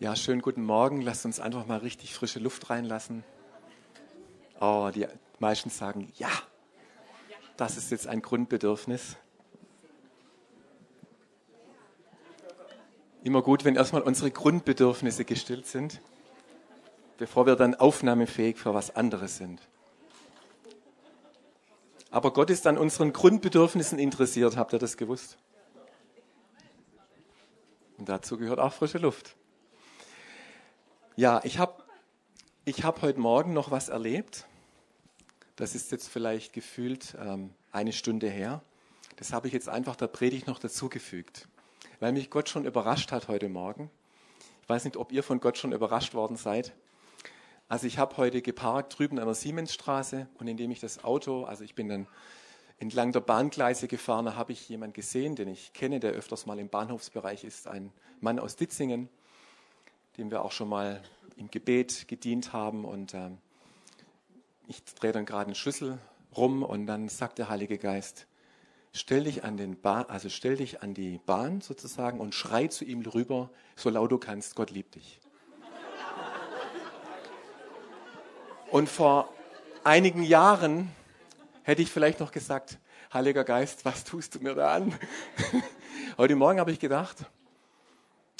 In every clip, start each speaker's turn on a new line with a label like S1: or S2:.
S1: Ja, schönen guten Morgen. Lasst uns einfach mal richtig frische Luft reinlassen. Oh, die meisten sagen, ja, das ist jetzt ein Grundbedürfnis. Immer gut, wenn erstmal unsere Grundbedürfnisse gestillt sind, bevor wir dann aufnahmefähig für was anderes sind. Aber Gott ist an unseren Grundbedürfnissen interessiert, habt ihr das gewusst? Und dazu gehört auch frische Luft. Ja, ich habe ich hab heute Morgen noch was erlebt. Das ist jetzt vielleicht gefühlt ähm, eine Stunde her. Das habe ich jetzt einfach der Predigt noch dazugefügt, weil mich Gott schon überrascht hat heute Morgen. Ich weiß nicht, ob ihr von Gott schon überrascht worden seid. Also ich habe heute geparkt drüben an der Siemensstraße und indem ich das Auto, also ich bin dann entlang der Bahngleise gefahren, da habe ich jemanden gesehen, den ich kenne, der öfters mal im Bahnhofsbereich ist, ein Mann aus Ditzingen, dem wir auch schon mal im Gebet gedient haben und ähm, ich drehe dann gerade einen Schlüssel rum und dann sagt der Heilige Geist, stell dich an den Bahn, also stell dich an die Bahn sozusagen und schrei zu ihm rüber, so laut du kannst, Gott liebt dich. Und vor einigen Jahren hätte ich vielleicht noch gesagt, Heiliger Geist, was tust du mir da an? Heute Morgen habe ich gedacht,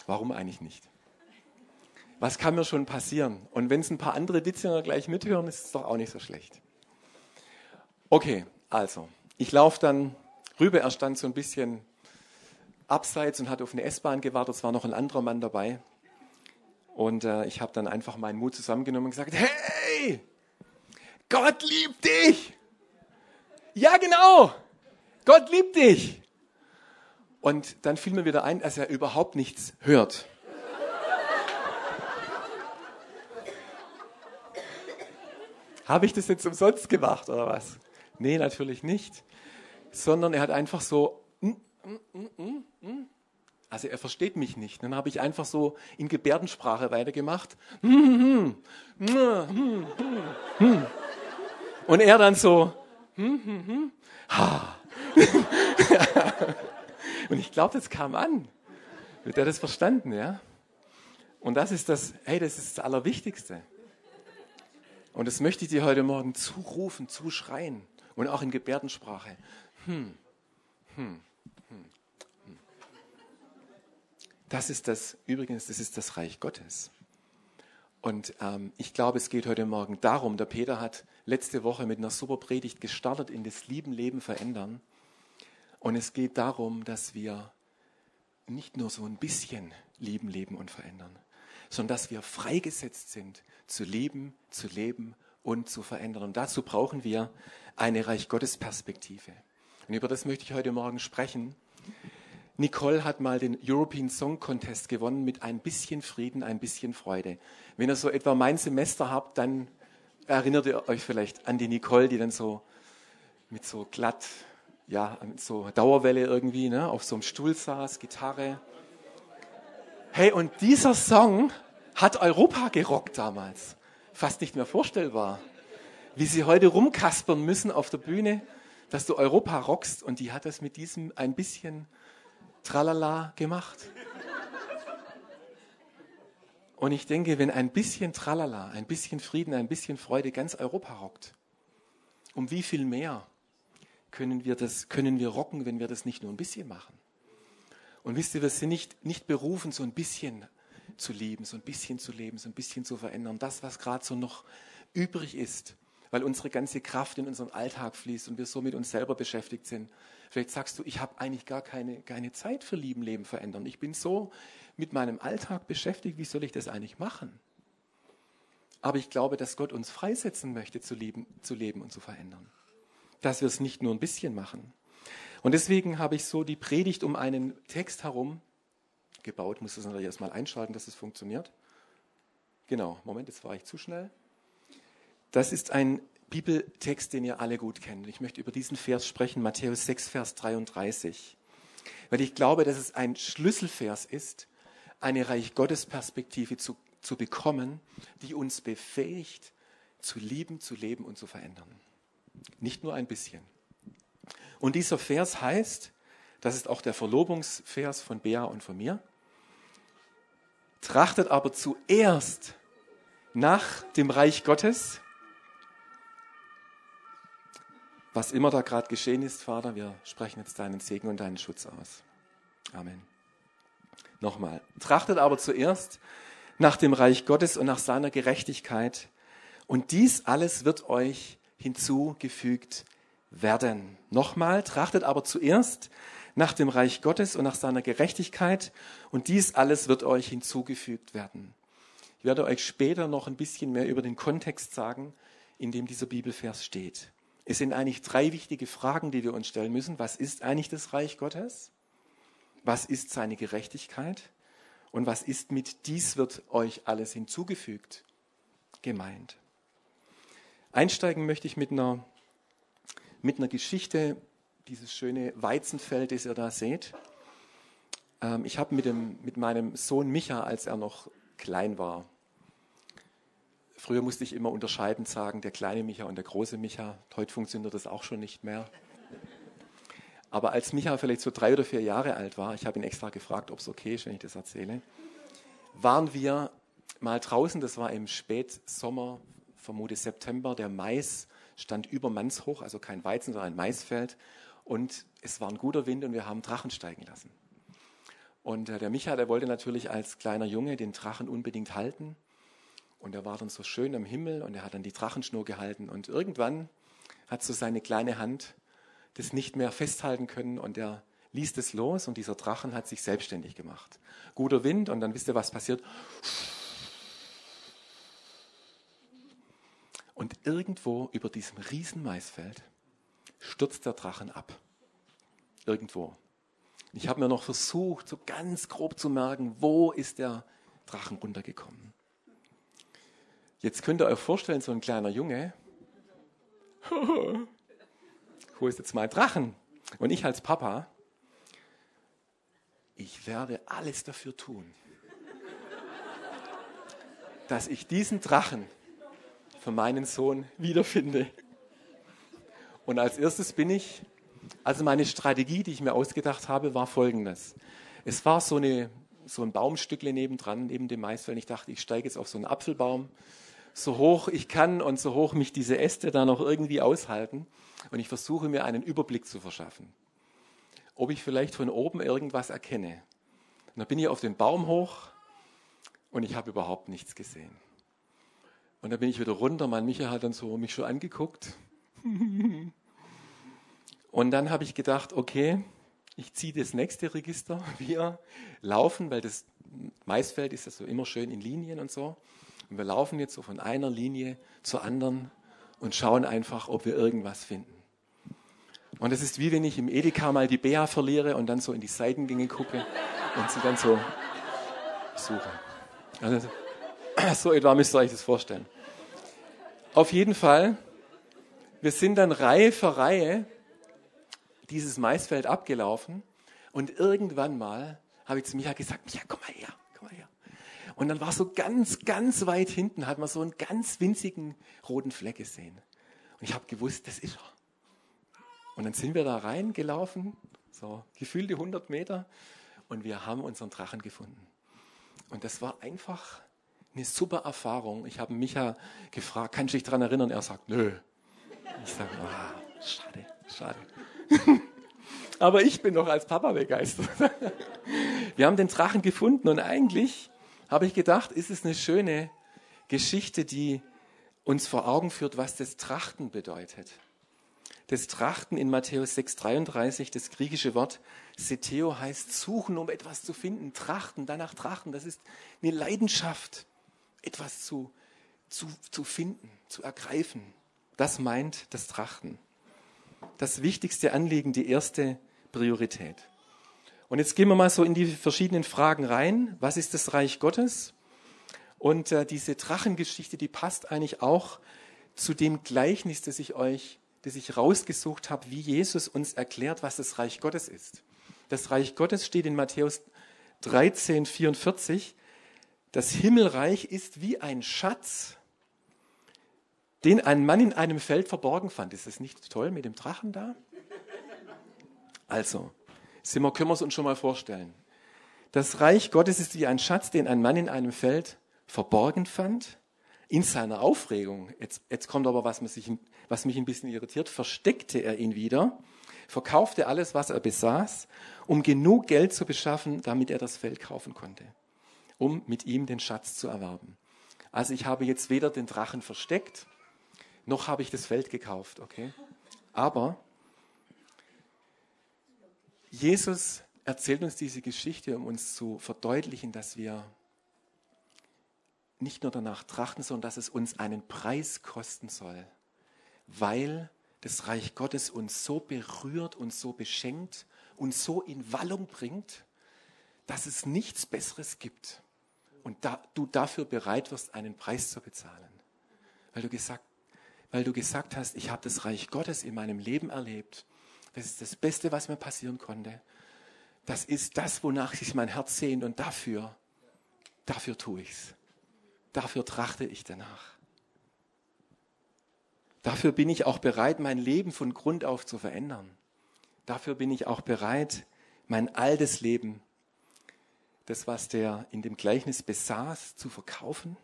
S1: warum eigentlich nicht? Was kann mir schon passieren? Und wenn es ein paar andere Ditzinger gleich mithören, ist es doch auch nicht so schlecht. Okay, also, ich laufe dann rüber. Er stand so ein bisschen abseits und hat auf eine S-Bahn gewartet. Es war noch ein anderer Mann dabei. Und äh, ich habe dann einfach meinen Mut zusammengenommen und gesagt, hey, Gott liebt dich. Ja, genau. Gott liebt dich. Und dann fiel mir wieder ein, dass er überhaupt nichts hört. Habe ich das jetzt umsonst gemacht oder was? Nee, natürlich nicht. Sondern er hat einfach so, mm, mm, mm, also er versteht mich nicht. Dann habe ich einfach so in Gebärdensprache weitergemacht. Und er dann so, Und ich glaube, das kam an. Wird er das verstanden, ja? Und das ist das, hey, das ist das Allerwichtigste. Und das möchte ich dir heute Morgen zurufen, zuschreien und auch in Gebärdensprache. Hm, hm, hm, hm. Das ist das, übrigens, das ist das Reich Gottes. Und ähm, ich glaube, es geht heute Morgen darum, der Peter hat letzte Woche mit einer super Predigt gestartet in das Lieben, Leben, Verändern. Und es geht darum, dass wir nicht nur so ein bisschen lieben, leben und verändern, sondern dass wir freigesetzt sind, zu lieben, zu leben und zu verändern. Und dazu brauchen wir eine Reich Gottes Perspektive. Und über das möchte ich heute Morgen sprechen. Nicole hat mal den European Song Contest gewonnen mit ein bisschen Frieden, ein bisschen Freude. Wenn ihr so etwa mein Semester habt, dann erinnert ihr euch vielleicht an die Nicole, die dann so mit so glatt, ja, mit so Dauerwelle irgendwie, ne, auf so einem Stuhl saß, Gitarre. Hey, und dieser Song hat Europa gerockt damals. Fast nicht mehr vorstellbar. Wie sie heute rumkaspern müssen auf der Bühne, dass du Europa rockst. Und die hat das mit diesem ein bisschen Tralala gemacht. Und ich denke, wenn ein bisschen Tralala, ein bisschen Frieden, ein bisschen Freude ganz Europa rockt, um wie viel mehr können wir das, können wir rocken, wenn wir das nicht nur ein bisschen machen? Und wisst ihr, wir sind nicht, nicht berufen, so ein bisschen zu lieben, so ein bisschen zu leben, so ein bisschen zu verändern. Das, was gerade so noch übrig ist, weil unsere ganze Kraft in unseren Alltag fließt und wir so mit uns selber beschäftigt sind. Vielleicht sagst du, ich habe eigentlich gar keine, keine Zeit für Lieben, Leben, Verändern. Ich bin so mit meinem Alltag beschäftigt, wie soll ich das eigentlich machen? Aber ich glaube, dass Gott uns freisetzen möchte, zu leben, zu leben und zu verändern. Dass wir es nicht nur ein bisschen machen. Und deswegen habe ich so die Predigt um einen Text herum gebaut. Ich muss das natürlich erstmal einschalten, dass es funktioniert. Genau, Moment, jetzt war ich zu schnell. Das ist ein Bibeltext, den ihr alle gut kennt. Ich möchte über diesen Vers sprechen, Matthäus 6, Vers 33. Weil ich glaube, dass es ein Schlüsselvers ist, eine Reich Gottes Perspektive zu, zu bekommen, die uns befähigt, zu lieben, zu leben und zu verändern. Nicht nur ein bisschen. Und dieser Vers heißt, das ist auch der Verlobungsvers von Bea und von mir, Trachtet aber zuerst nach dem Reich Gottes. Was immer da gerade geschehen ist, Vater, wir sprechen jetzt deinen Segen und deinen Schutz aus. Amen. Nochmal. Trachtet aber zuerst nach dem Reich Gottes und nach seiner Gerechtigkeit. Und dies alles wird euch hinzugefügt werden. Nochmal, trachtet aber zuerst nach dem Reich Gottes und nach seiner Gerechtigkeit. Und dies alles wird euch hinzugefügt werden. Ich werde euch später noch ein bisschen mehr über den Kontext sagen, in dem dieser Bibelvers steht. Es sind eigentlich drei wichtige Fragen, die wir uns stellen müssen. Was ist eigentlich das Reich Gottes? Was ist seine Gerechtigkeit? Und was ist mit dies wird euch alles hinzugefügt gemeint? Einsteigen möchte ich mit einer, mit einer Geschichte, dieses schöne Weizenfeld, das ihr da seht. Ähm, ich habe mit, mit meinem Sohn Micha, als er noch klein war, früher musste ich immer unterscheidend sagen, der kleine Micha und der große Micha. Heute funktioniert das auch schon nicht mehr. Aber als Micha vielleicht so drei oder vier Jahre alt war, ich habe ihn extra gefragt, ob es okay ist, wenn ich das erzähle, waren wir mal draußen, das war im Spätsommer, vermute September, der Mais stand über Mannshoch, also kein Weizen, sondern ein Maisfeld. Und es war ein guter Wind und wir haben Drachen steigen lassen. Und äh, der Micha, der wollte natürlich als kleiner Junge den Drachen unbedingt halten. Und er war dann so schön am Himmel und er hat dann die Drachenschnur gehalten. Und irgendwann hat so seine kleine Hand das nicht mehr festhalten können und er ließ es los und dieser Drachen hat sich selbstständig gemacht. Guter Wind und dann wisst ihr, was passiert. Und irgendwo über diesem riesen Maisfeld stürzt der Drachen ab. Irgendwo. Ich habe mir noch versucht, so ganz grob zu merken, wo ist der Drachen runtergekommen. Jetzt könnt ihr euch vorstellen, so ein kleiner Junge, wo ist jetzt mein Drachen? Und ich als Papa, ich werde alles dafür tun, dass ich diesen Drachen für meinen Sohn wiederfinde. Und als erstes bin ich, also meine Strategie, die ich mir ausgedacht habe, war folgendes. Es war so, eine, so ein Baumstückle nebendran, neben dem Maisfeld. Ich dachte, ich steige jetzt auf so einen Apfelbaum, so hoch ich kann und so hoch mich diese Äste da noch irgendwie aushalten. Und ich versuche mir einen Überblick zu verschaffen. Ob ich vielleicht von oben irgendwas erkenne. Und dann bin ich auf den Baum hoch und ich habe überhaupt nichts gesehen. Und dann bin ich wieder runter. Mein Micha hat dann so mich schon angeguckt. Und dann habe ich gedacht, okay, ich ziehe das nächste Register. Wir laufen, weil das Maisfeld ist ja so immer schön in Linien und so. Und wir laufen jetzt so von einer Linie zur anderen und schauen einfach, ob wir irgendwas finden. Und es ist wie wenn ich im Edeka mal die Bea verliere und dann so in die Seitengänge gucke und sie dann so suche. Also, so etwa müsst ihr euch das vorstellen. Auf jeden Fall, wir sind dann Reihe für Reihe dieses Maisfeld abgelaufen und irgendwann mal habe ich zu Micha gesagt, Micha, komm mal her, komm mal her. Und dann war so ganz, ganz weit hinten, hat man so einen ganz winzigen roten Fleck gesehen. Und ich habe gewusst, das ist er. Und dann sind wir da reingelaufen, so gefühlte 100 Meter, und wir haben unseren Drachen gefunden. Und das war einfach eine super Erfahrung. Ich habe Micha gefragt, kannst du dich daran erinnern? Er sagt, nö. Ich sage, oh, schade, schade. Aber ich bin noch als Papa begeistert. Wir haben den Drachen gefunden und eigentlich habe ich gedacht, ist es eine schöne Geschichte, die uns vor Augen führt, was das Trachten bedeutet. Das Trachten in Matthäus 6,33, das griechische Wort Seteo heißt suchen, um etwas zu finden. Trachten, danach trachten. Das ist eine Leidenschaft, etwas zu, zu, zu finden, zu ergreifen. Das meint das Trachten. Das wichtigste Anliegen, die erste Priorität. Und jetzt gehen wir mal so in die verschiedenen Fragen rein. Was ist das Reich Gottes? Und äh, diese Drachengeschichte, die passt eigentlich auch zu dem Gleichnis, das ich euch, das ich rausgesucht habe, wie Jesus uns erklärt, was das Reich Gottes ist. Das Reich Gottes steht in Matthäus 13, 44. Das Himmelreich ist wie ein Schatz, den ein Mann in einem Feld verborgen fand. Ist das nicht toll mit dem Drachen da? Also, wir, können wir es uns schon mal vorstellen. Das Reich Gottes ist wie ein Schatz, den ein Mann in einem Feld verborgen fand. In seiner Aufregung, jetzt, jetzt kommt aber was, was, was mich ein bisschen irritiert, versteckte er ihn wieder, verkaufte alles, was er besaß, um genug Geld zu beschaffen, damit er das Feld kaufen konnte, um mit ihm den Schatz zu erwerben. Also ich habe jetzt weder den Drachen versteckt, noch habe ich das Feld gekauft, okay? Aber Jesus erzählt uns diese Geschichte, um uns zu verdeutlichen, dass wir nicht nur danach trachten, sondern dass es uns einen Preis kosten soll, weil das Reich Gottes uns so berührt und so beschenkt und so in Wallung bringt, dass es nichts Besseres gibt und da, du dafür bereit wirst, einen Preis zu bezahlen. Weil du gesagt, weil du gesagt hast, ich habe das Reich Gottes in meinem Leben erlebt. Das ist das Beste, was mir passieren konnte. Das ist das, wonach sich mein Herz sehnt und dafür, dafür tue ich es. Dafür trachte ich danach. Dafür bin ich auch bereit, mein Leben von Grund auf zu verändern. Dafür bin ich auch bereit, mein altes Leben, das, was der in dem Gleichnis besaß, zu verkaufen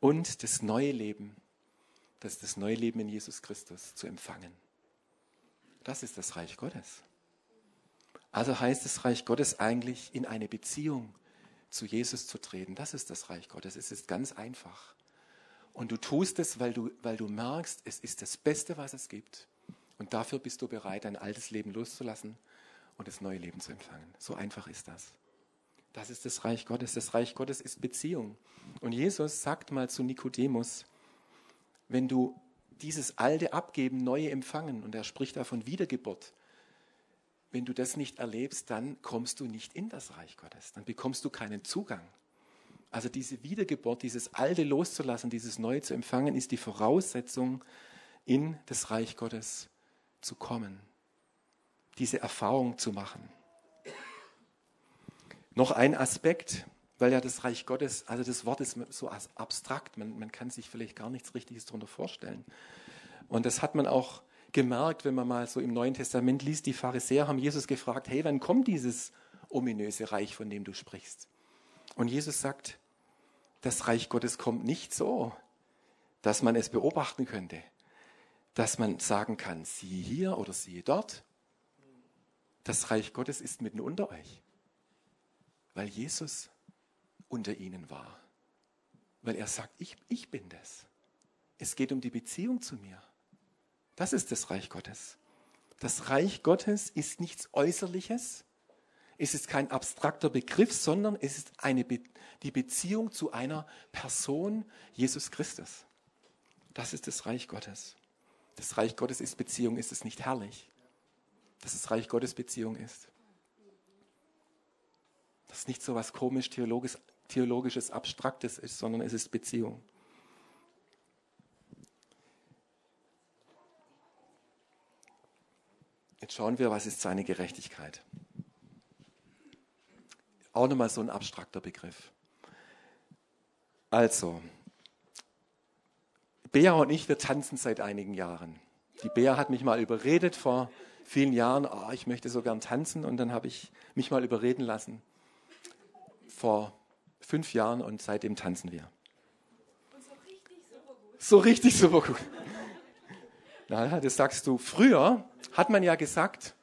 S1: und das neue Leben, das das neue Leben in Jesus Christus zu empfangen. Das ist das Reich Gottes. Also heißt das Reich Gottes eigentlich in eine Beziehung zu Jesus zu treten. Das ist das Reich Gottes. Es ist ganz einfach. Und du tust es, weil du, weil du merkst, es ist das Beste, was es gibt. Und dafür bist du bereit, dein altes Leben loszulassen und das neue Leben zu empfangen. So einfach ist das. Das ist das Reich Gottes. Das Reich Gottes ist Beziehung. Und Jesus sagt mal zu Nikodemus, wenn du dieses Alte abgeben, Neue empfangen, und er spricht da von Wiedergeburt, wenn du das nicht erlebst, dann kommst du nicht in das Reich Gottes, dann bekommst du keinen Zugang. Also diese Wiedergeburt, dieses Alte loszulassen, dieses Neue zu empfangen, ist die Voraussetzung, in das Reich Gottes zu kommen, diese Erfahrung zu machen. Noch ein Aspekt, weil ja das Reich Gottes, also das Wort ist so abstrakt, man, man kann sich vielleicht gar nichts Richtiges darunter vorstellen. Und das hat man auch gemerkt, wenn man mal so im Neuen Testament liest, die Pharisäer haben Jesus gefragt, hey, wann kommt dieses ominöse Reich, von dem du sprichst? Und Jesus sagt, das Reich Gottes kommt nicht so, dass man es beobachten könnte, dass man sagen kann, siehe hier oder siehe dort. Das Reich Gottes ist mitten unter euch, weil Jesus unter ihnen war, weil er sagt, ich, ich bin das. Es geht um die Beziehung zu mir. Das ist das Reich Gottes. Das Reich Gottes ist nichts Äußerliches. Es ist kein abstrakter Begriff, sondern es ist eine Be die Beziehung zu einer Person, Jesus Christus. Das ist das Reich Gottes. Das Reich Gottes ist Beziehung. Ist es nicht herrlich, dass das Reich Gottes Beziehung ist? Das ist nicht so was komisch theologisch, theologisches, abstraktes ist, sondern es ist Beziehung. Jetzt schauen wir, was ist seine Gerechtigkeit. Auch nochmal so ein abstrakter Begriff. Also, Bea und ich, wir tanzen seit einigen Jahren. Die Bea hat mich mal überredet vor vielen Jahren, oh, ich möchte so gern tanzen und dann habe ich mich mal überreden lassen. Vor fünf Jahren und seitdem tanzen wir. so richtig super gut. So richtig super gut. Na, das sagst du. Früher hat man ja gesagt,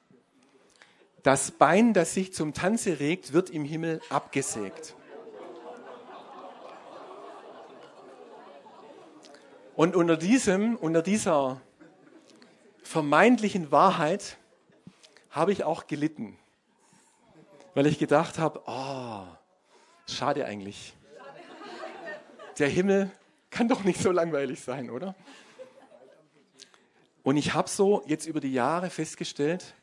S1: das Bein, das sich zum Tanze regt, wird im Himmel abgesägt. Und unter diesem, unter dieser vermeintlichen Wahrheit habe ich auch gelitten, weil ich gedacht habe, oh, schade eigentlich. Der Himmel kann doch nicht so langweilig sein, oder? Und ich habe so jetzt über die Jahre festgestellt,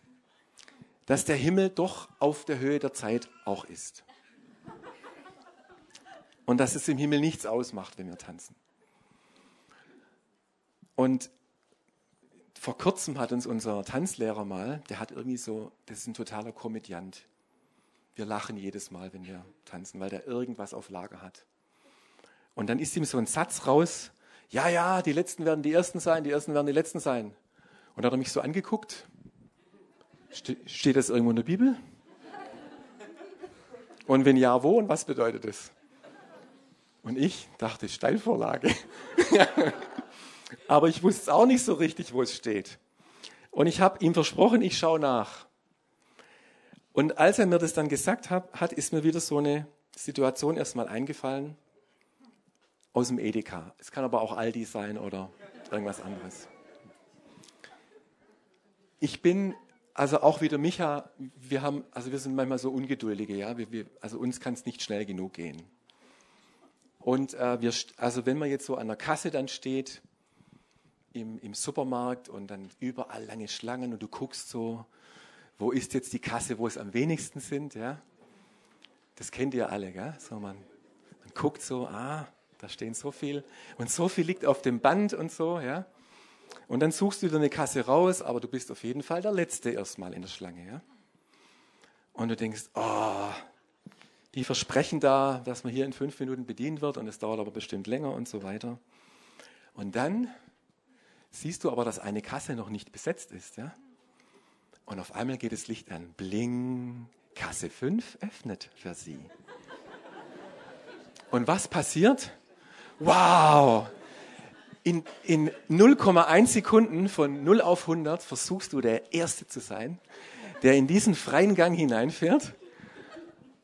S1: dass der Himmel doch auf der Höhe der Zeit auch ist. Und dass es im Himmel nichts ausmacht, wenn wir tanzen. Und vor kurzem hat uns unser Tanzlehrer mal, der hat irgendwie so, das ist ein totaler Komödiant. Wir lachen jedes Mal, wenn wir tanzen, weil der irgendwas auf Lager hat. Und dann ist ihm so ein Satz raus, ja, ja, die Letzten werden die Ersten sein, die Ersten werden die Letzten sein. Und dann hat er mich so angeguckt. Ste steht das irgendwo in der Bibel? Und wenn ja, wo und was bedeutet es? Und ich dachte, Steilvorlage. Aber ich wusste auch nicht so richtig, wo es steht. Und ich habe ihm versprochen, ich schaue nach. Und als er mir das dann gesagt hat, ist mir wieder so eine Situation erstmal eingefallen aus dem Edeka. Es kann aber auch Aldi sein oder irgendwas anderes. Ich bin also auch wieder Micha, wir haben, also wir sind manchmal so ungeduldige, ja, wir, wir, also uns kann es nicht schnell genug gehen. Und äh, wir, also wenn man jetzt so an der Kasse dann steht im, im Supermarkt und dann überall lange Schlangen und du guckst so, wo ist jetzt die Kasse, wo es am wenigsten sind, ja? Das kennt ihr alle, gell? So man, man guckt so, ah, da stehen so viel und so viel liegt auf dem Band und so, ja? Und dann suchst du dir eine Kasse raus, aber du bist auf jeden Fall der Letzte erstmal in der Schlange. Ja? Und du denkst, oh, die versprechen da, dass man hier in fünf Minuten bedient wird und es dauert aber bestimmt länger und so weiter. Und dann siehst du aber, dass eine Kasse noch nicht besetzt ist. Ja? Und auf einmal geht das Licht an. Bling, Kasse 5 öffnet für sie. Und was passiert? Wow, in, in 0,1 Sekunden von 0 auf 100 versuchst du der Erste zu sein, der in diesen freien Gang hineinfährt.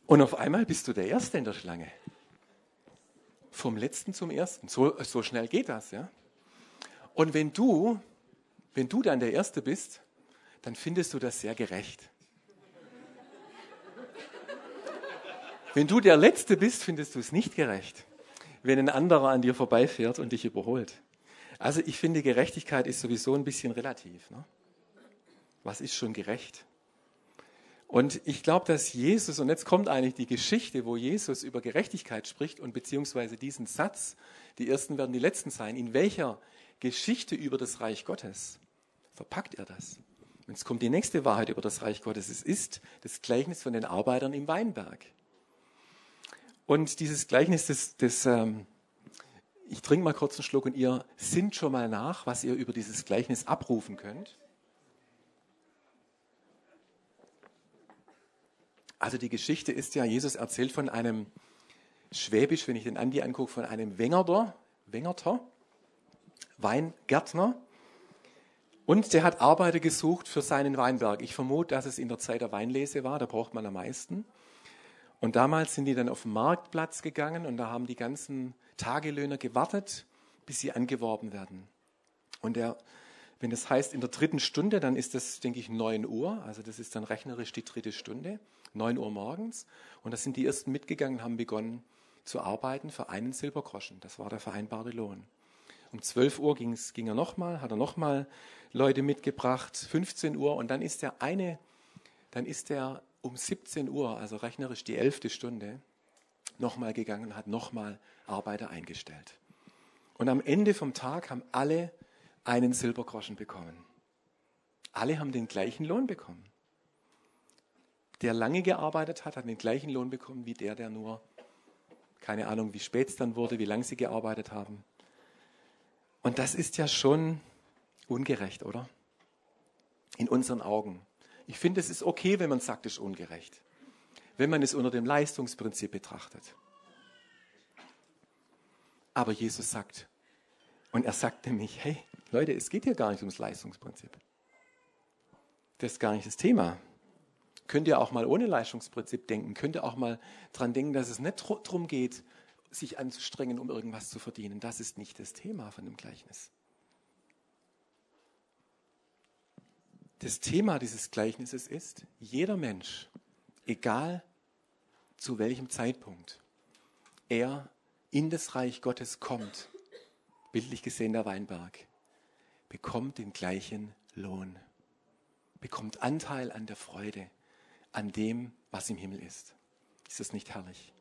S1: Und auf einmal bist du der Erste in der Schlange. Vom Letzten zum Ersten. So, so schnell geht das, ja. Und wenn du, wenn du dann der Erste bist, dann findest du das sehr gerecht. Wenn du der Letzte bist, findest du es nicht gerecht, wenn ein anderer an dir vorbeifährt und dich überholt. Also ich finde, Gerechtigkeit ist sowieso ein bisschen relativ. Ne? Was ist schon gerecht? Und ich glaube, dass Jesus, und jetzt kommt eigentlich die Geschichte, wo Jesus über Gerechtigkeit spricht und beziehungsweise diesen Satz, die Ersten werden die Letzten sein, in welcher Geschichte über das Reich Gottes verpackt er das? Und jetzt kommt die nächste Wahrheit über das Reich Gottes. Es ist das Gleichnis von den Arbeitern im Weinberg. Und dieses Gleichnis des, des ähm, ich trinke mal kurz einen Schluck und ihr sinnt schon mal nach, was ihr über dieses Gleichnis abrufen könnt. Also die Geschichte ist ja, Jesus erzählt von einem Schwäbisch, wenn ich den Andi angucke, von einem Wengerter, Wengerter, Weingärtner. Und der hat Arbeiter gesucht für seinen Weinberg. Ich vermute, dass es in der Zeit der Weinlese war, da braucht man am meisten. Und damals sind die dann auf den Marktplatz gegangen und da haben die ganzen Tagelöhner gewartet, bis sie angeworben werden. Und der, wenn das heißt in der dritten Stunde, dann ist das, denke ich, 9 Uhr. Also das ist dann rechnerisch die dritte Stunde, 9 Uhr morgens. Und da sind die ersten mitgegangen, haben begonnen zu arbeiten für einen Silbergroschen. Das war der vereinbarte Lohn. Um 12 Uhr ging er nochmal, hat er nochmal Leute mitgebracht, 15 Uhr und dann ist der eine, dann ist der um 17 Uhr, also rechnerisch die elfte Stunde, nochmal gegangen und hat nochmal Arbeiter eingestellt. Und am Ende vom Tag haben alle einen Silbergroschen bekommen. Alle haben den gleichen Lohn bekommen. Der lange gearbeitet hat, hat den gleichen Lohn bekommen wie der, der nur, keine Ahnung, wie spät es dann wurde, wie lange sie gearbeitet haben. Und das ist ja schon ungerecht, oder? In unseren Augen. Ich finde, es ist okay, wenn man sagt, es ist ungerecht wenn man es unter dem Leistungsprinzip betrachtet. Aber Jesus sagt, und er sagt nämlich, hey Leute, es geht hier gar nicht ums Leistungsprinzip. Das ist gar nicht das Thema. Könnt ihr auch mal ohne Leistungsprinzip denken? Könnt ihr auch mal daran denken, dass es nicht darum geht, sich anzustrengen, um irgendwas zu verdienen? Das ist nicht das Thema von dem Gleichnis. Das Thema dieses Gleichnisses ist, jeder Mensch, egal zu welchem Zeitpunkt er in das Reich Gottes kommt, bildlich gesehen der Weinberg, bekommt den gleichen Lohn, bekommt Anteil an der Freude, an dem, was im Himmel ist. Ist das nicht herrlich?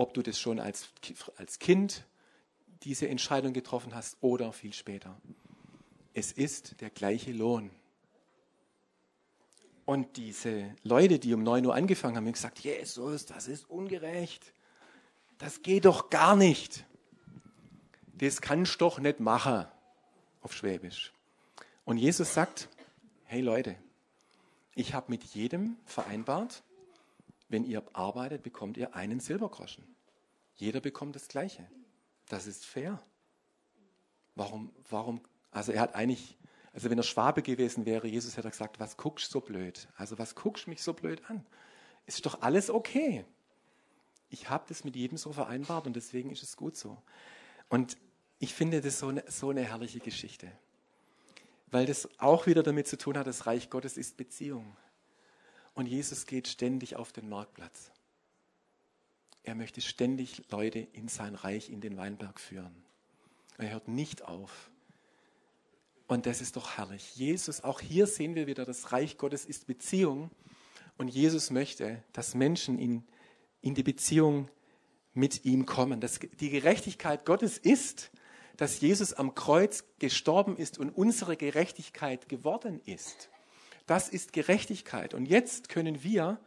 S1: Ob du das schon als, als Kind diese Entscheidung getroffen hast oder viel später. Es ist der gleiche Lohn. Und diese Leute, die um 9 Uhr angefangen haben, haben gesagt, Jesus, das ist ungerecht. Das geht doch gar nicht. Das kannst du doch nicht machen. Auf Schwäbisch. Und Jesus sagt, hey Leute, ich habe mit jedem vereinbart, wenn ihr arbeitet, bekommt ihr einen Silbergroschen. Jeder bekommt das Gleiche. Das ist fair. Warum, warum, also er hat eigentlich, also wenn er Schwabe gewesen wäre, Jesus hätte gesagt, was guckst du so blöd? Also was guckst du mich so blöd an? Ist doch alles okay. Ich habe das mit jedem so vereinbart und deswegen ist es gut so. Und ich finde das so eine, so eine herrliche Geschichte, weil das auch wieder damit zu tun hat, das Reich Gottes ist Beziehung. Und Jesus geht ständig auf den Marktplatz. Er möchte ständig Leute in sein Reich, in den Weinberg führen. Er hört nicht auf. Und das ist doch herrlich. Jesus, auch hier sehen wir wieder, das Reich Gottes ist Beziehung. Und Jesus möchte, dass Menschen in, in die Beziehung mit ihm kommen. Dass die Gerechtigkeit Gottes ist, dass Jesus am Kreuz gestorben ist und unsere Gerechtigkeit geworden ist. Das ist Gerechtigkeit. Und jetzt können wir,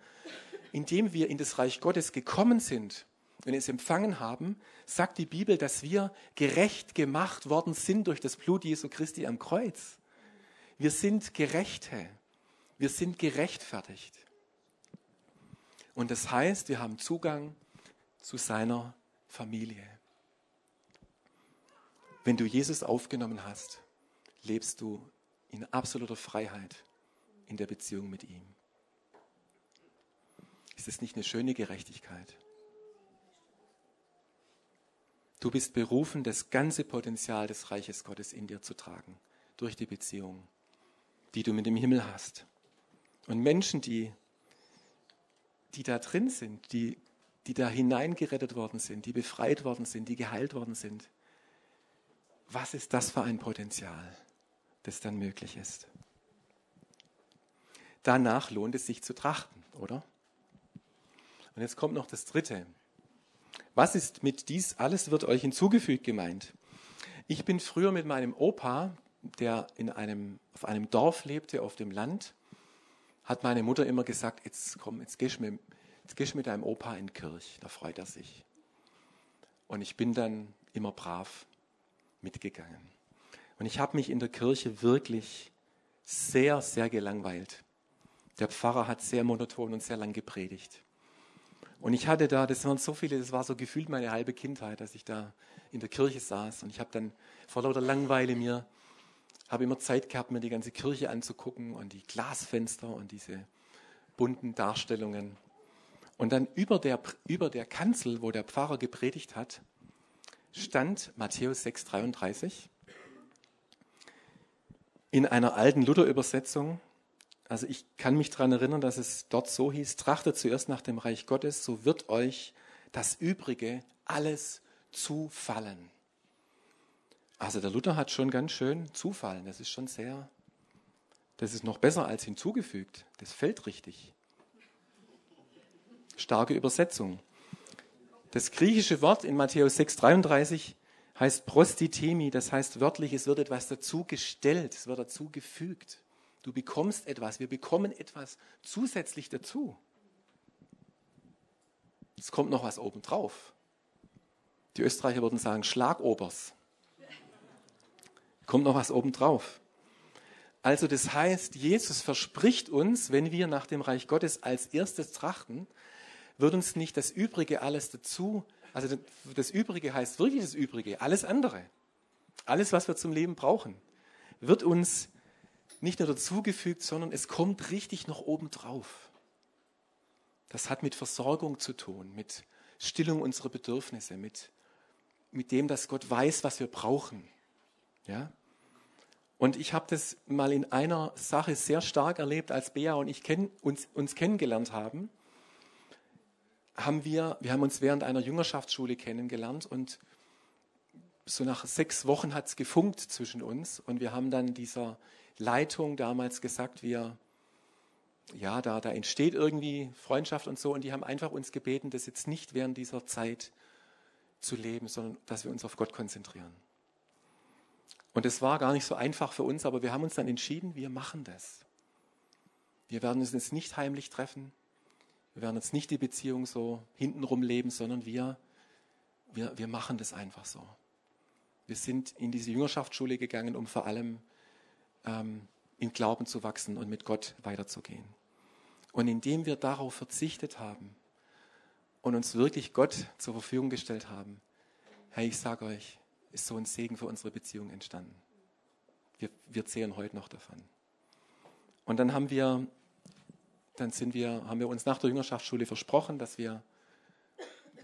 S1: indem wir in das Reich Gottes gekommen sind, und es empfangen haben, sagt die Bibel, dass wir gerecht gemacht worden sind durch das Blut Jesu Christi am Kreuz. Wir sind Gerechte. Wir sind gerechtfertigt. Und das heißt, wir haben Zugang zu seiner Familie. Wenn du Jesus aufgenommen hast, lebst du in absoluter Freiheit in der Beziehung mit ihm. Ist es nicht eine schöne Gerechtigkeit? Du bist berufen, das ganze Potenzial des Reiches Gottes in dir zu tragen, durch die Beziehung, die du mit dem Himmel hast. Und Menschen, die, die da drin sind, die, die da hineingerettet worden sind, die befreit worden sind, die geheilt worden sind, was ist das für ein Potenzial, das dann möglich ist? Danach lohnt es sich zu trachten, oder? Und jetzt kommt noch das Dritte. Was ist mit dies alles wird euch hinzugefügt gemeint? Ich bin früher mit meinem Opa, der in einem, auf einem Dorf lebte, auf dem Land, hat meine Mutter immer gesagt, jetzt komm, jetzt gehst du mit, jetzt gehst mit deinem Opa in die Kirche, da freut er sich. Und ich bin dann immer brav mitgegangen. Und ich habe mich in der Kirche wirklich sehr, sehr gelangweilt. Der Pfarrer hat sehr monoton und sehr lang gepredigt. Und ich hatte da, das waren so viele, das war so gefühlt meine halbe Kindheit, dass ich da in der Kirche saß. Und ich habe dann vor lauter Langeweile mir, habe immer Zeit gehabt, mir die ganze Kirche anzugucken und die Glasfenster und diese bunten Darstellungen. Und dann über der, über der Kanzel, wo der Pfarrer gepredigt hat, stand Matthäus 6,33 in einer alten Luther-Übersetzung also ich kann mich daran erinnern, dass es dort so hieß, trachtet zuerst nach dem Reich Gottes, so wird euch das Übrige alles zufallen. Also der Luther hat schon ganz schön zufallen. Das ist schon sehr, das ist noch besser als hinzugefügt. Das fällt richtig. Starke Übersetzung. Das griechische Wort in Matthäus 6,33 heißt prostitemi, das heißt wörtlich, es wird etwas dazu gestellt, es wird dazu gefügt. Du bekommst etwas, wir bekommen etwas zusätzlich dazu. Es kommt noch was obendrauf. Die Österreicher würden sagen Schlagobers. Kommt noch was obendrauf. Also das heißt, Jesus verspricht uns, wenn wir nach dem Reich Gottes als erstes trachten, wird uns nicht das Übrige alles dazu, also das Übrige heißt wirklich das Übrige, alles andere, alles, was wir zum Leben brauchen, wird uns nicht nur dazugefügt, sondern es kommt richtig noch oben drauf. Das hat mit Versorgung zu tun, mit Stillung unserer Bedürfnisse, mit, mit dem, dass Gott weiß, was wir brauchen. Ja? Und ich habe das mal in einer Sache sehr stark erlebt, als Bea und ich kenn, uns, uns kennengelernt haben. Haben wir, wir haben uns während einer Jüngerschaftsschule kennengelernt und so nach sechs Wochen hat es gefunkt zwischen uns und wir haben dann dieser Leitung damals gesagt, wir, ja, da, da entsteht irgendwie Freundschaft und so und die haben einfach uns gebeten, das jetzt nicht während dieser Zeit zu leben, sondern dass wir uns auf Gott konzentrieren. Und es war gar nicht so einfach für uns, aber wir haben uns dann entschieden, wir machen das. Wir werden uns jetzt nicht heimlich treffen. Wir werden uns nicht die Beziehung so hintenrum leben, sondern wir, wir, wir machen das einfach so. Wir sind in diese Jüngerschaftsschule gegangen, um vor allem ähm, im Glauben zu wachsen und mit Gott weiterzugehen. Und indem wir darauf verzichtet haben und uns wirklich Gott zur Verfügung gestellt haben, hey, ich sage euch, ist so ein Segen für unsere Beziehung entstanden. Wir, wir zehren heute noch davon. Und dann haben wir, dann sind wir, haben wir uns nach der Jüngerschaftsschule versprochen, dass wir,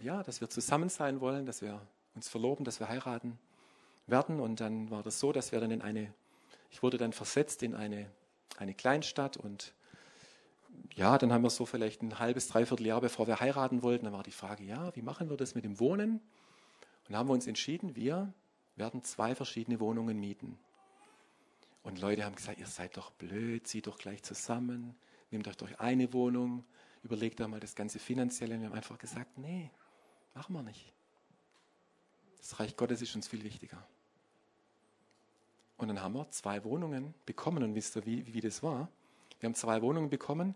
S1: ja, dass wir zusammen sein wollen, dass wir uns verloben, dass wir heiraten werden. Und dann war das so, dass wir dann in eine, ich wurde dann versetzt in eine, eine Kleinstadt und ja, dann haben wir so vielleicht ein halbes, dreiviertel Jahr, bevor wir heiraten wollten, dann war die Frage, ja, wie machen wir das mit dem Wohnen? Und dann haben wir uns entschieden, wir werden zwei verschiedene Wohnungen mieten. Und Leute haben gesagt, ihr seid doch blöd, zieht doch gleich zusammen, nehmt euch doch eine Wohnung, überlegt da mal das ganze Finanzielle. Und wir haben einfach gesagt, nee, machen wir nicht. Das Reich Gottes ist uns viel wichtiger. Und dann haben wir zwei Wohnungen bekommen und wisst ihr, wie, wie das war? Wir haben zwei Wohnungen bekommen,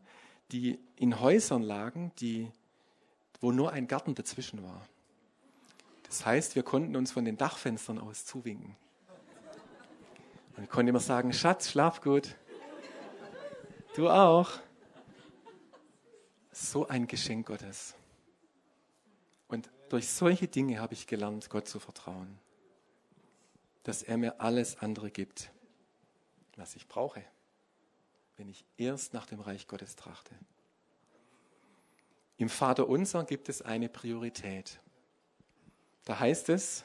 S1: die in Häusern lagen, die, wo nur ein Garten dazwischen war. Das heißt, wir konnten uns von den Dachfenstern aus zuwinken. Und ich konnte immer sagen, Schatz, schlaf gut. Du auch. So ein Geschenk Gottes. Und durch solche Dinge habe ich gelernt, Gott zu vertrauen. Dass er mir alles andere gibt, was ich brauche wenn ich erst nach dem Reich Gottes trachte. Im Vater unser gibt es eine Priorität. Da heißt es,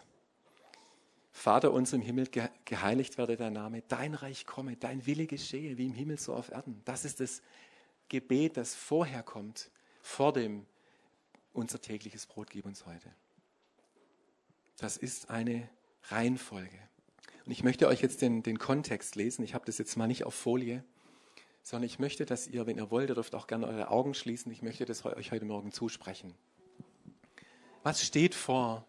S1: Vater unser im Himmel, geheiligt werde dein Name, dein Reich komme, dein Wille geschehe, wie im Himmel so auf Erden. Das ist das Gebet, das vorher kommt, vor dem unser tägliches Brot gib uns heute. Das ist eine Reihenfolge. Und ich möchte euch jetzt den, den Kontext lesen. Ich habe das jetzt mal nicht auf Folie sondern ich möchte, dass ihr, wenn ihr wollt, ihr dürft auch gerne eure Augen schließen, ich möchte das euch heute Morgen zusprechen. Was steht vor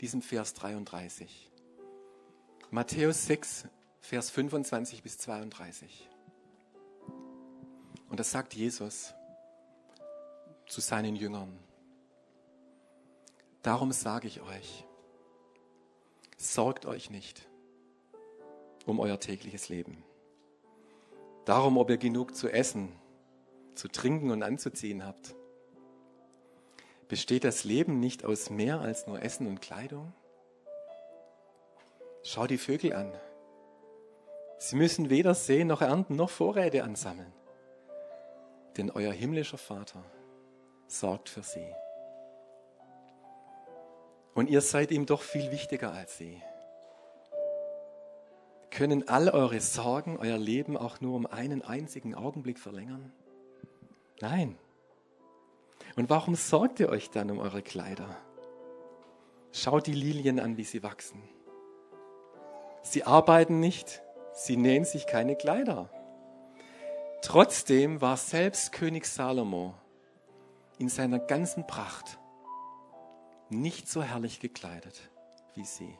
S1: diesem Vers 33? Matthäus 6, Vers 25 bis 32. Und das sagt Jesus zu seinen Jüngern. Darum sage ich euch, sorgt euch nicht um euer tägliches Leben darum, ob ihr genug zu essen, zu trinken und anzuziehen habt. Besteht das Leben nicht aus mehr als nur Essen und Kleidung? Schau die Vögel an. Sie müssen weder sehen noch ernten noch Vorräte ansammeln. Denn euer himmlischer Vater sorgt für sie. Und ihr seid ihm doch viel wichtiger als sie können all eure Sorgen euer Leben auch nur um einen einzigen Augenblick verlängern? Nein. Und warum sorgt ihr euch dann um eure Kleider? Schaut die Lilien an, wie sie wachsen. Sie arbeiten nicht, sie nähen sich keine Kleider. Trotzdem war selbst König Salomo in seiner ganzen Pracht nicht so herrlich gekleidet wie sie.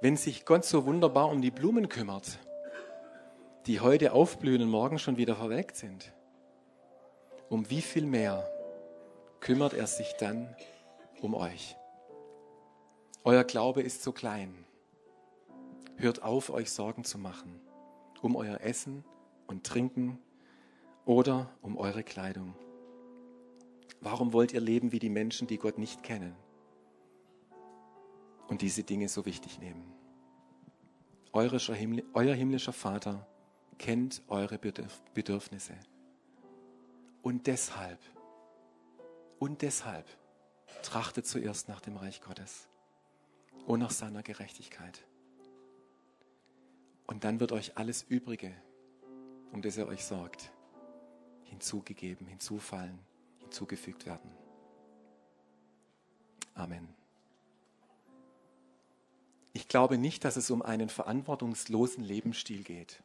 S1: Wenn sich Gott so wunderbar um die Blumen kümmert, die heute aufblühen und morgen schon wieder verwelkt sind, um wie viel mehr kümmert er sich dann um euch? Euer Glaube ist so klein. Hört auf, euch Sorgen zu machen um euer Essen und Trinken oder um eure Kleidung. Warum wollt ihr leben wie die Menschen, die Gott nicht kennen? Und diese Dinge so wichtig nehmen. Euer himmlischer Vater kennt eure Bedürfnisse. Und deshalb, und deshalb trachtet zuerst nach dem Reich Gottes und nach seiner Gerechtigkeit. Und dann wird euch alles Übrige, um das er euch sorgt, hinzugegeben, hinzufallen, hinzugefügt werden. Amen. Ich glaube nicht, dass es um einen verantwortungslosen Lebensstil geht.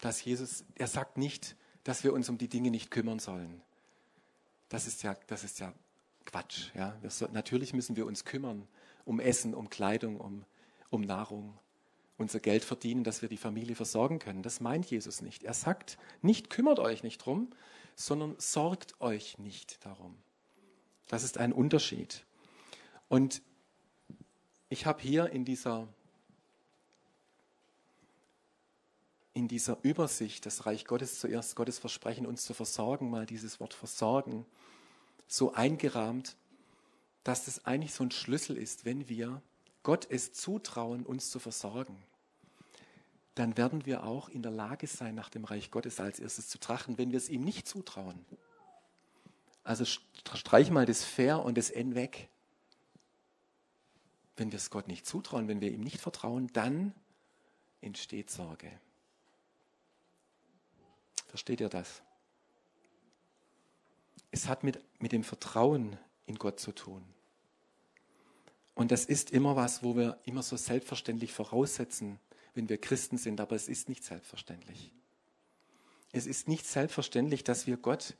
S1: Dass Jesus, er sagt nicht, dass wir uns um die Dinge nicht kümmern sollen. Das ist ja, das ist ja Quatsch. Ja? So, natürlich müssen wir uns kümmern um Essen, um Kleidung, um, um Nahrung, unser Geld verdienen, dass wir die Familie versorgen können. Das meint Jesus nicht. Er sagt nicht, kümmert euch nicht drum, sondern sorgt euch nicht darum. Das ist ein Unterschied. Und ich habe hier in dieser, in dieser Übersicht, das Reich Gottes zuerst, Gottes Versprechen, uns zu versorgen, mal dieses Wort versorgen, so eingerahmt, dass das eigentlich so ein Schlüssel ist, wenn wir Gott es zutrauen, uns zu versorgen, dann werden wir auch in der Lage sein, nach dem Reich Gottes als erstes zu trachten, wenn wir es ihm nicht zutrauen. Also streich mal das Fair und das N weg. Wenn wir es Gott nicht zutrauen, wenn wir ihm nicht vertrauen, dann entsteht Sorge. Versteht ihr das? Es hat mit, mit dem Vertrauen in Gott zu tun. Und das ist immer was, wo wir immer so selbstverständlich voraussetzen, wenn wir Christen sind, aber es ist nicht selbstverständlich. Es ist nicht selbstverständlich, dass wir Gott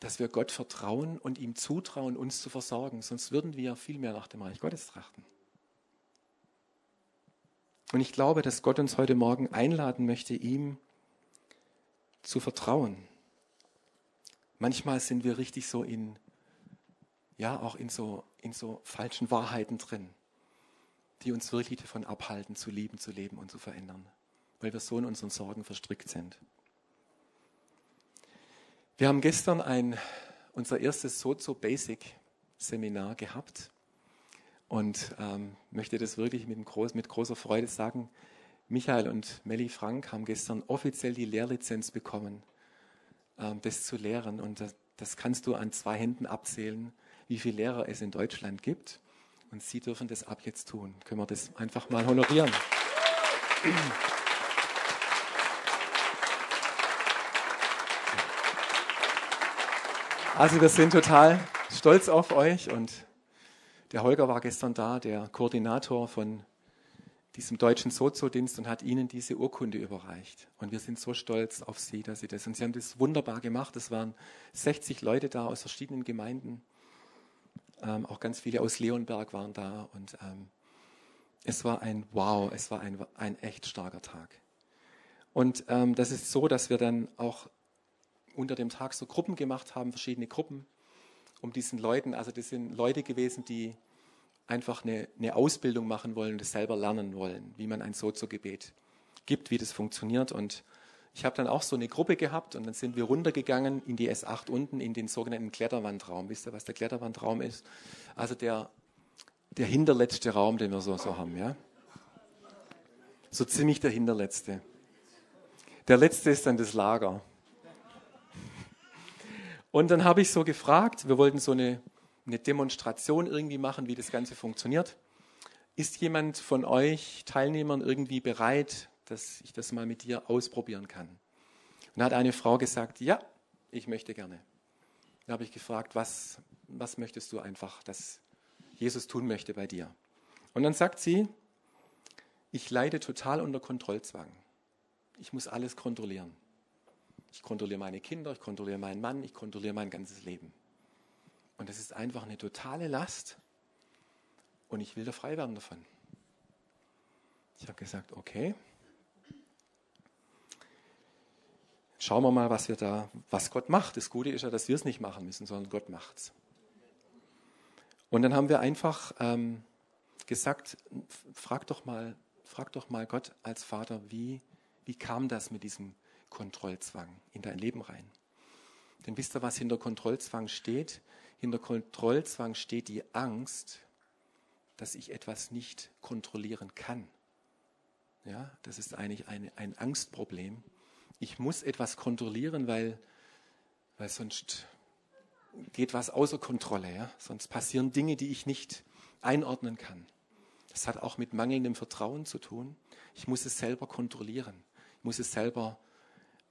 S1: dass wir Gott vertrauen und ihm zutrauen, uns zu versorgen. Sonst würden wir viel mehr nach dem Reich Gottes trachten. Und ich glaube, dass Gott uns heute Morgen einladen möchte, ihm zu vertrauen. Manchmal sind wir richtig so in, ja, auch in so, in so falschen Wahrheiten drin, die uns wirklich davon abhalten, zu lieben, zu leben und zu verändern, weil wir so in unseren Sorgen verstrickt sind. Wir haben gestern ein, unser erstes Sozo Basic Seminar gehabt und ähm, möchte das wirklich mit, groß, mit großer Freude sagen. Michael und Melly Frank haben gestern offiziell die Lehrlizenz bekommen, ähm, das zu lehren. Und das, das kannst du an zwei Händen abzählen, wie viele Lehrer es in Deutschland gibt. Und sie dürfen das ab jetzt tun. Können wir das einfach mal honorieren? Also wir sind total stolz auf euch und der Holger war gestern da, der Koordinator von diesem deutschen Sozodienst und hat Ihnen diese Urkunde überreicht. Und wir sind so stolz auf Sie, dass Sie das, und Sie haben das wunderbar gemacht. Es waren 60 Leute da aus verschiedenen Gemeinden. Ähm, auch ganz viele aus Leonberg waren da und ähm, es war ein Wow, es war ein, ein echt starker Tag. Und ähm, das ist so, dass wir dann auch unter dem Tag so Gruppen gemacht haben, verschiedene Gruppen, um diesen Leuten, also das sind Leute gewesen, die einfach eine, eine Ausbildung machen wollen und das selber lernen wollen, wie man ein Sozo-Gebet gibt, wie das funktioniert. Und ich habe dann auch so eine Gruppe gehabt und dann sind wir runtergegangen in die S8 unten in den sogenannten Kletterwandraum. Wisst ihr, was der Kletterwandraum ist? Also der, der hinterletzte Raum, den wir so, so haben. Ja? So ziemlich der hinterletzte. Der letzte ist dann das Lager. Und dann habe ich so gefragt, wir wollten so eine, eine Demonstration irgendwie machen, wie das Ganze funktioniert. Ist jemand von euch Teilnehmern irgendwie bereit, dass ich das mal mit dir ausprobieren kann? Und hat eine Frau gesagt, ja, ich möchte gerne. Da habe ich gefragt, was, was möchtest du einfach, dass Jesus tun möchte bei dir? Und dann sagt sie, ich leide total unter Kontrollzwang. Ich muss alles kontrollieren. Ich kontrolliere meine Kinder, ich kontrolliere meinen Mann, ich kontrolliere mein ganzes Leben. Und das ist einfach eine totale Last. Und ich will da frei werden davon. Ich habe gesagt, okay. Schauen wir mal, was wir da, was Gott macht. Das Gute ist ja, dass wir es nicht machen müssen, sondern Gott macht's. Und dann haben wir einfach ähm, gesagt, frag doch mal, frag doch mal Gott als Vater, wie, wie kam das mit diesem Kontrollzwang in dein Leben rein. Denn wisst ihr, was hinter Kontrollzwang steht? Hinter Kontrollzwang steht die Angst, dass ich etwas nicht kontrollieren kann. Ja, das ist eigentlich eine, ein Angstproblem. Ich muss etwas kontrollieren, weil, weil sonst geht was außer Kontrolle. Ja? Sonst passieren Dinge, die ich nicht einordnen kann. Das hat auch mit mangelndem Vertrauen zu tun. Ich muss es selber kontrollieren. Ich muss es selber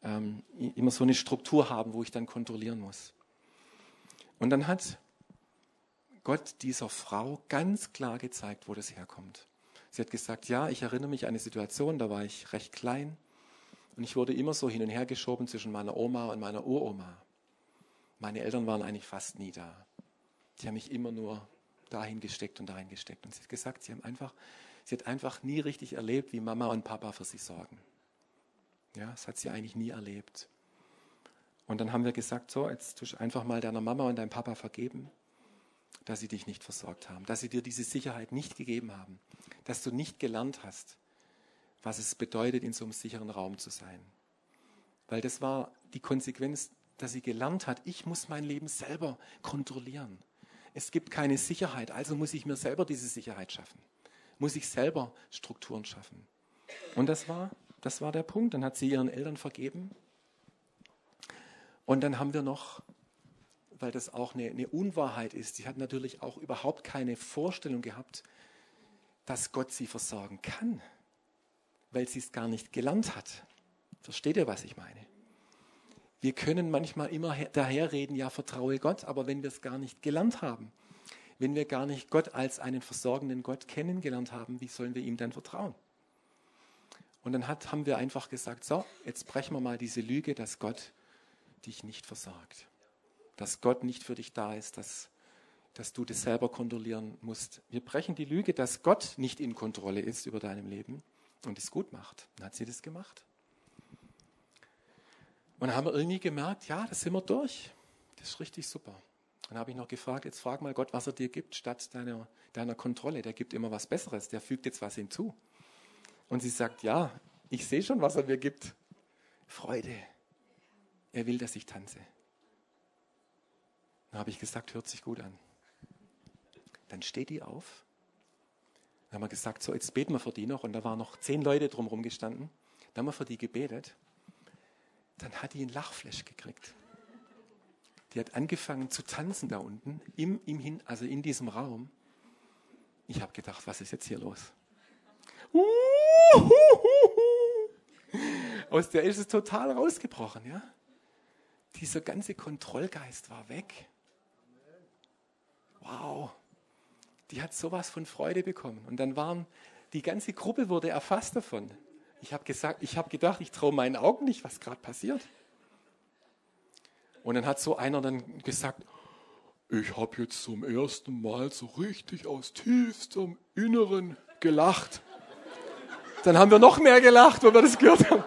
S1: ähm, immer so eine Struktur haben, wo ich dann kontrollieren muss. Und dann hat Gott dieser Frau ganz klar gezeigt, wo das herkommt. Sie hat gesagt, ja, ich erinnere mich an eine Situation, da war ich recht klein und ich wurde immer so hin und her geschoben zwischen meiner Oma und meiner Uroma. Meine Eltern waren eigentlich fast nie da. Die haben mich immer nur dahin gesteckt und dahin gesteckt. Und sie hat gesagt, sie haben einfach, sie hat einfach nie richtig erlebt, wie Mama und Papa für sie sorgen. Ja, das hat sie eigentlich nie erlebt. Und dann haben wir gesagt, so, jetzt tust einfach mal deiner Mama und deinem Papa vergeben, dass sie dich nicht versorgt haben, dass sie dir diese Sicherheit nicht gegeben haben, dass du nicht gelernt hast, was es bedeutet, in so einem sicheren Raum zu sein. Weil das war die Konsequenz, dass sie gelernt hat, ich muss mein Leben selber kontrollieren. Es gibt keine Sicherheit, also muss ich mir selber diese Sicherheit schaffen. Muss ich selber Strukturen schaffen. Und das war, das war der Punkt. Dann hat sie ihren Eltern vergeben. Und dann haben wir noch, weil das auch eine, eine Unwahrheit ist, sie hat natürlich auch überhaupt keine Vorstellung gehabt, dass Gott sie versorgen kann, weil sie es gar nicht gelernt hat. Versteht ihr, was ich meine? Wir können manchmal immer daherreden, ja, vertraue Gott, aber wenn wir es gar nicht gelernt haben, wenn wir gar nicht Gott als einen versorgenden Gott kennengelernt haben, wie sollen wir ihm dann vertrauen? Und dann hat, haben wir einfach gesagt, so, jetzt brechen wir mal diese Lüge, dass Gott dich nicht versorgt. Dass Gott nicht für dich da ist, dass, dass du das selber kontrollieren musst. Wir brechen die Lüge, dass Gott nicht in Kontrolle ist über deinem Leben und es gut macht. Dann hat sie das gemacht. Und dann haben wir irgendwie gemerkt, ja, das sind wir durch. Das ist richtig super. Dann habe ich noch gefragt, jetzt frag mal Gott, was er dir gibt statt deiner, deiner Kontrolle. Der gibt immer was Besseres, der fügt jetzt was hinzu. Und sie sagt, ja, ich sehe schon, was er mir gibt. Freude. Er will, dass ich tanze. Dann habe ich gesagt, hört sich gut an. Dann steht die auf. Dann haben wir gesagt, so jetzt beten wir für die noch. Und da waren noch zehn Leute drumherum gestanden. Dann haben wir für die gebetet dann hat die einen Lachflash gekriegt. Die hat angefangen zu tanzen da unten, im, im Hin, also in diesem Raum. Ich habe gedacht, was ist jetzt hier los? Aus der ist es total rausgebrochen, ja. Dieser ganze Kontrollgeist war weg. Wow. Die hat sowas von Freude bekommen. Und dann waren, die ganze Gruppe wurde erfasst davon. Ich habe gesagt, ich habe gedacht, ich traue meinen Augen nicht, was gerade passiert. Und dann hat so einer dann gesagt, ich habe jetzt zum ersten Mal so richtig aus tiefstem Inneren gelacht. Dann haben wir noch mehr gelacht, wo wir das gehört haben.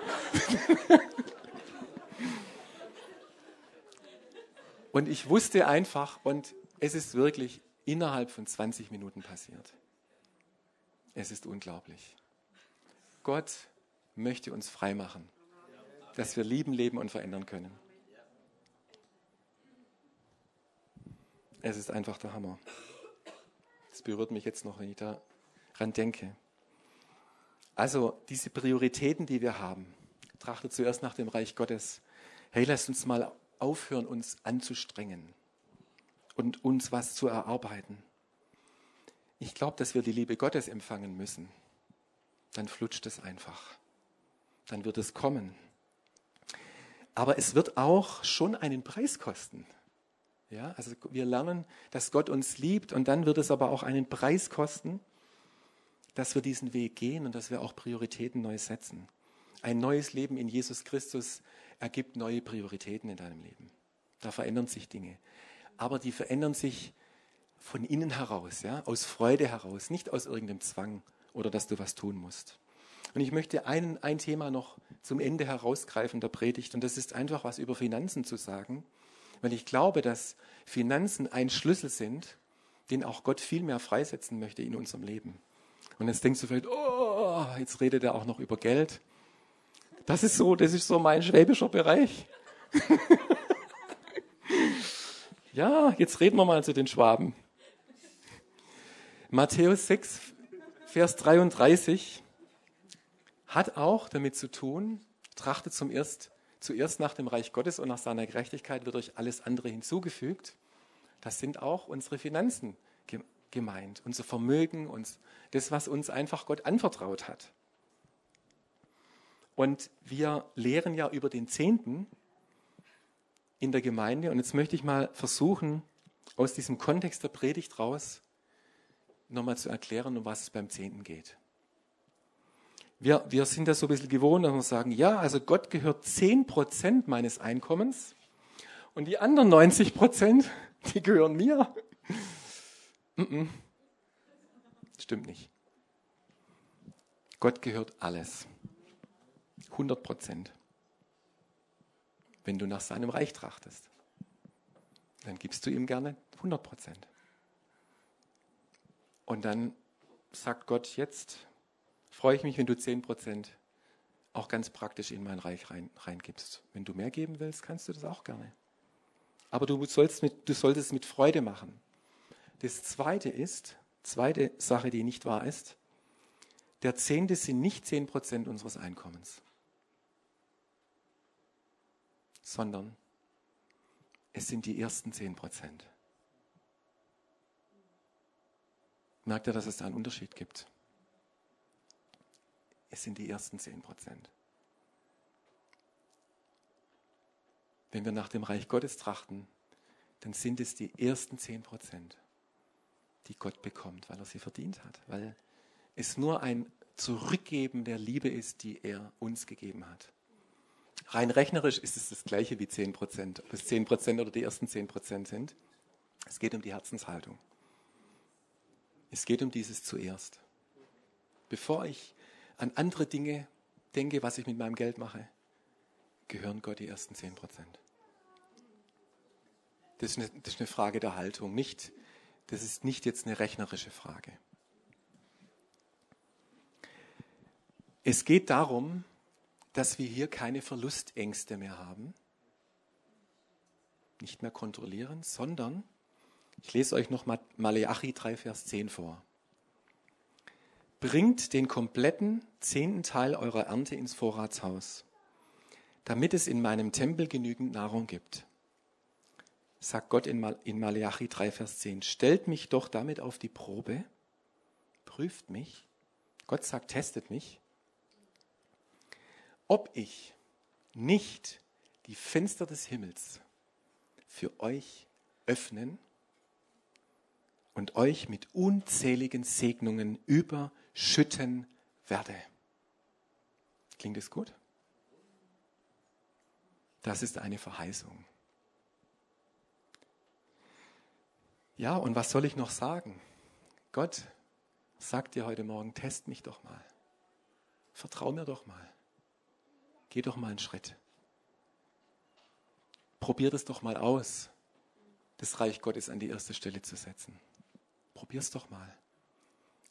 S1: Und ich wusste einfach, und es ist wirklich innerhalb von 20 Minuten passiert. Es ist unglaublich. Gott möchte uns frei machen, dass wir lieben, leben und verändern können. Es ist einfach der Hammer. Das berührt mich jetzt noch, wenn ich daran denke. Also diese Prioritäten, die wir haben, trachtet zuerst nach dem Reich Gottes. Hey, lasst uns mal aufhören, uns anzustrengen und uns was zu erarbeiten. Ich glaube, dass wir die Liebe Gottes empfangen müssen. Dann flutscht es einfach dann wird es kommen. Aber es wird auch schon einen Preis kosten. Ja, also wir lernen, dass Gott uns liebt und dann wird es aber auch einen Preis kosten, dass wir diesen Weg gehen und dass wir auch Prioritäten neu setzen. Ein neues Leben in Jesus Christus ergibt neue Prioritäten in deinem Leben. Da verändern sich Dinge. Aber die verändern sich von innen heraus, ja, aus Freude heraus, nicht aus irgendeinem Zwang oder dass du was tun musst. Und ich möchte ein, ein Thema noch zum Ende herausgreifen der Predigt, und das ist einfach was über Finanzen zu sagen, weil ich glaube, dass Finanzen ein Schlüssel sind, den auch Gott viel mehr freisetzen möchte in unserem Leben. Und jetzt denkst du vielleicht, oh, jetzt redet er auch noch über Geld. Das ist so, das ist so mein schwäbischer Bereich. ja, jetzt reden wir mal zu den Schwaben. Matthäus 6, Vers 33 hat auch damit zu tun, trachtet zum erst, zuerst nach dem Reich Gottes und nach seiner Gerechtigkeit wird euch alles andere hinzugefügt. Das sind auch unsere Finanzen gemeint, unser Vermögen, uns, das, was uns einfach Gott anvertraut hat. Und wir lehren ja über den Zehnten in der Gemeinde. Und jetzt möchte ich mal versuchen, aus diesem Kontext der Predigt raus nochmal zu erklären, um was es beim Zehnten geht wir, wir sind das so ein bisschen gewohnt, dass wir sagen, ja, also Gott gehört 10 Prozent meines Einkommens und die anderen 90 Prozent, die gehören mir. Stimmt nicht. Gott gehört alles. 100 Prozent. Wenn du nach seinem Reich trachtest, dann gibst du ihm gerne 100 Prozent. Und dann sagt Gott jetzt, freue ich mich, wenn du 10% auch ganz praktisch in mein Reich rein, reingibst. Wenn du mehr geben willst, kannst du das auch gerne. Aber du sollst, mit, du solltest es mit Freude machen. Das zweite ist, zweite Sache, die nicht wahr ist, der Zehnte sind nicht 10% unseres Einkommens, sondern es sind die ersten 10%. Merkt ihr, dass es da einen Unterschied gibt? Es sind die ersten 10% Wenn wir nach dem Reich Gottes trachten, dann sind es die ersten 10 die Gott bekommt, weil er sie verdient hat, weil es nur ein Zurückgeben der Liebe ist, die er uns gegeben hat. Rein rechnerisch ist es das gleiche wie 10 Prozent, ob es 10 Prozent oder die ersten 10 Prozent sind. Es geht um die Herzenshaltung. Es geht um dieses zuerst. Bevor ich an andere Dinge denke, was ich mit meinem Geld mache, gehören Gott die ersten 10 Prozent. Das, das ist, eine, Frage der Haltung, nicht, das ist nicht jetzt eine rechnerische Frage. Es geht darum, dass wir hier keine Verlustängste mehr haben, nicht mehr kontrollieren, sondern, ich lese euch noch Maleachi 3, Vers 10 vor. Bringt den kompletten zehnten Teil eurer Ernte ins Vorratshaus, damit es in meinem Tempel genügend Nahrung gibt. Sagt Gott in, Maleachi 3, Vers 10. Stellt mich doch damit auf die Probe, prüft mich. Gott sagt, testet mich ob ich nicht die Fenster des Himmels für euch öffnen und euch mit unzähligen Segnungen überschütten werde. Klingt es gut? Das ist eine Verheißung. Ja, und was soll ich noch sagen? Gott sagt dir heute Morgen, test mich doch mal. Vertrau mir doch mal. Geh doch mal einen Schritt. Probier das doch mal aus, das Reich Gottes an die erste Stelle zu setzen. Probier es doch mal.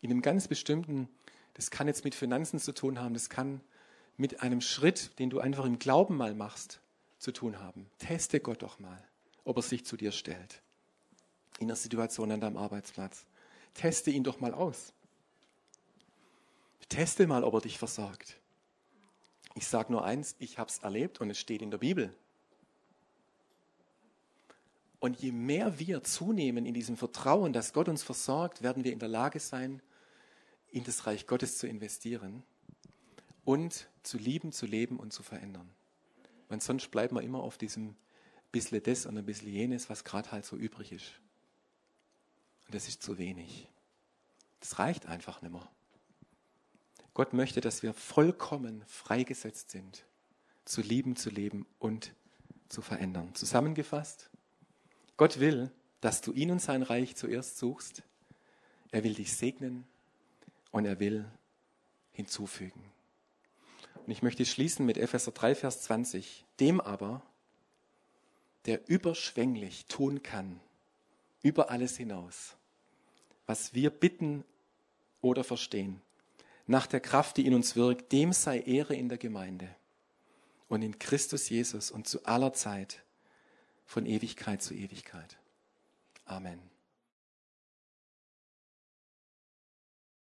S1: In einem ganz bestimmten, das kann jetzt mit Finanzen zu tun haben, das kann mit einem Schritt, den du einfach im Glauben mal machst, zu tun haben. Teste Gott doch mal, ob er sich zu dir stellt. In der Situation an deinem Arbeitsplatz. Teste ihn doch mal aus. Teste mal, ob er dich versorgt. Ich sage nur eins, ich habe es erlebt und es steht in der Bibel. Und je mehr wir zunehmen in diesem Vertrauen, dass Gott uns versorgt, werden wir in der Lage sein, in das Reich Gottes zu investieren und zu lieben, zu leben und zu verändern. Und sonst bleiben wir immer auf diesem bisschen das und ein bisschen jenes, was gerade halt so übrig ist. Und das ist zu wenig. Das reicht einfach nicht mehr. Gott möchte, dass wir vollkommen freigesetzt sind, zu lieben, zu leben und zu verändern. Zusammengefasst, Gott will, dass du ihn und sein Reich zuerst suchst. Er will dich segnen und er will hinzufügen. Und ich möchte schließen mit Epheser 3, Vers 20. Dem aber, der überschwänglich tun kann, über alles hinaus, was wir bitten oder verstehen, nach der Kraft, die in uns wirkt, dem sei Ehre in der Gemeinde und in Christus Jesus und zu aller Zeit von Ewigkeit zu Ewigkeit. Amen.